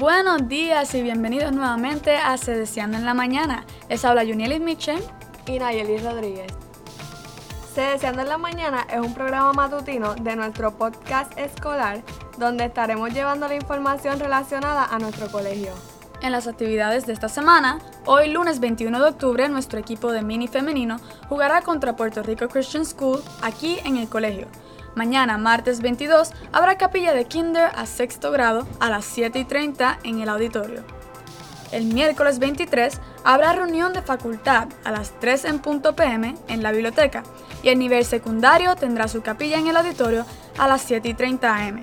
Buenos días y bienvenidos nuevamente a Se Deseando en la Mañana. Les habla Junielis Mitchell y Nayeli Rodríguez. Se Deseando en la Mañana es un programa matutino de nuestro podcast escolar donde estaremos llevando la información relacionada a nuestro colegio. En las actividades de esta semana, hoy lunes 21 de octubre, nuestro equipo de mini femenino jugará contra Puerto Rico Christian School aquí en el colegio. Mañana, martes 22, habrá capilla de kinder a sexto grado a las 7 y 30 en el auditorio. El miércoles 23 habrá reunión de facultad a las 3 en punto pm en la biblioteca y el nivel secundario tendrá su capilla en el auditorio a las 7 y 30 am.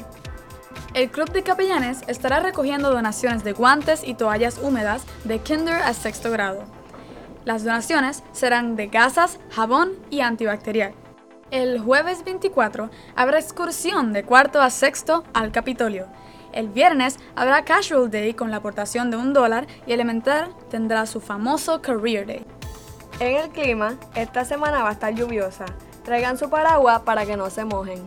El Club de Capellanes estará recogiendo donaciones de guantes y toallas húmedas de kinder a sexto grado. Las donaciones serán de gasas, jabón y antibacterial. El jueves 24 habrá excursión de cuarto a sexto al Capitolio. El viernes habrá Casual Day con la aportación de un dólar y Elemental tendrá su famoso Career Day. En el clima, esta semana va a estar lluviosa. Traigan su paraguas para que no se mojen.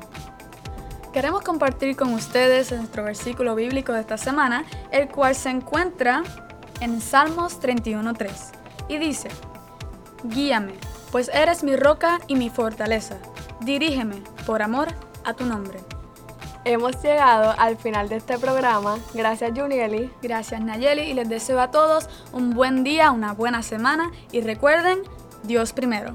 Queremos compartir con ustedes nuestro versículo bíblico de esta semana, el cual se encuentra en Salmos 31.3 y dice, Guíame, pues eres mi roca y mi fortaleza Dirígeme por amor a tu nombre. Hemos llegado al final de este programa. Gracias Junieli. Gracias Nayeli y les deseo a todos un buen día, una buena semana y recuerden, Dios primero.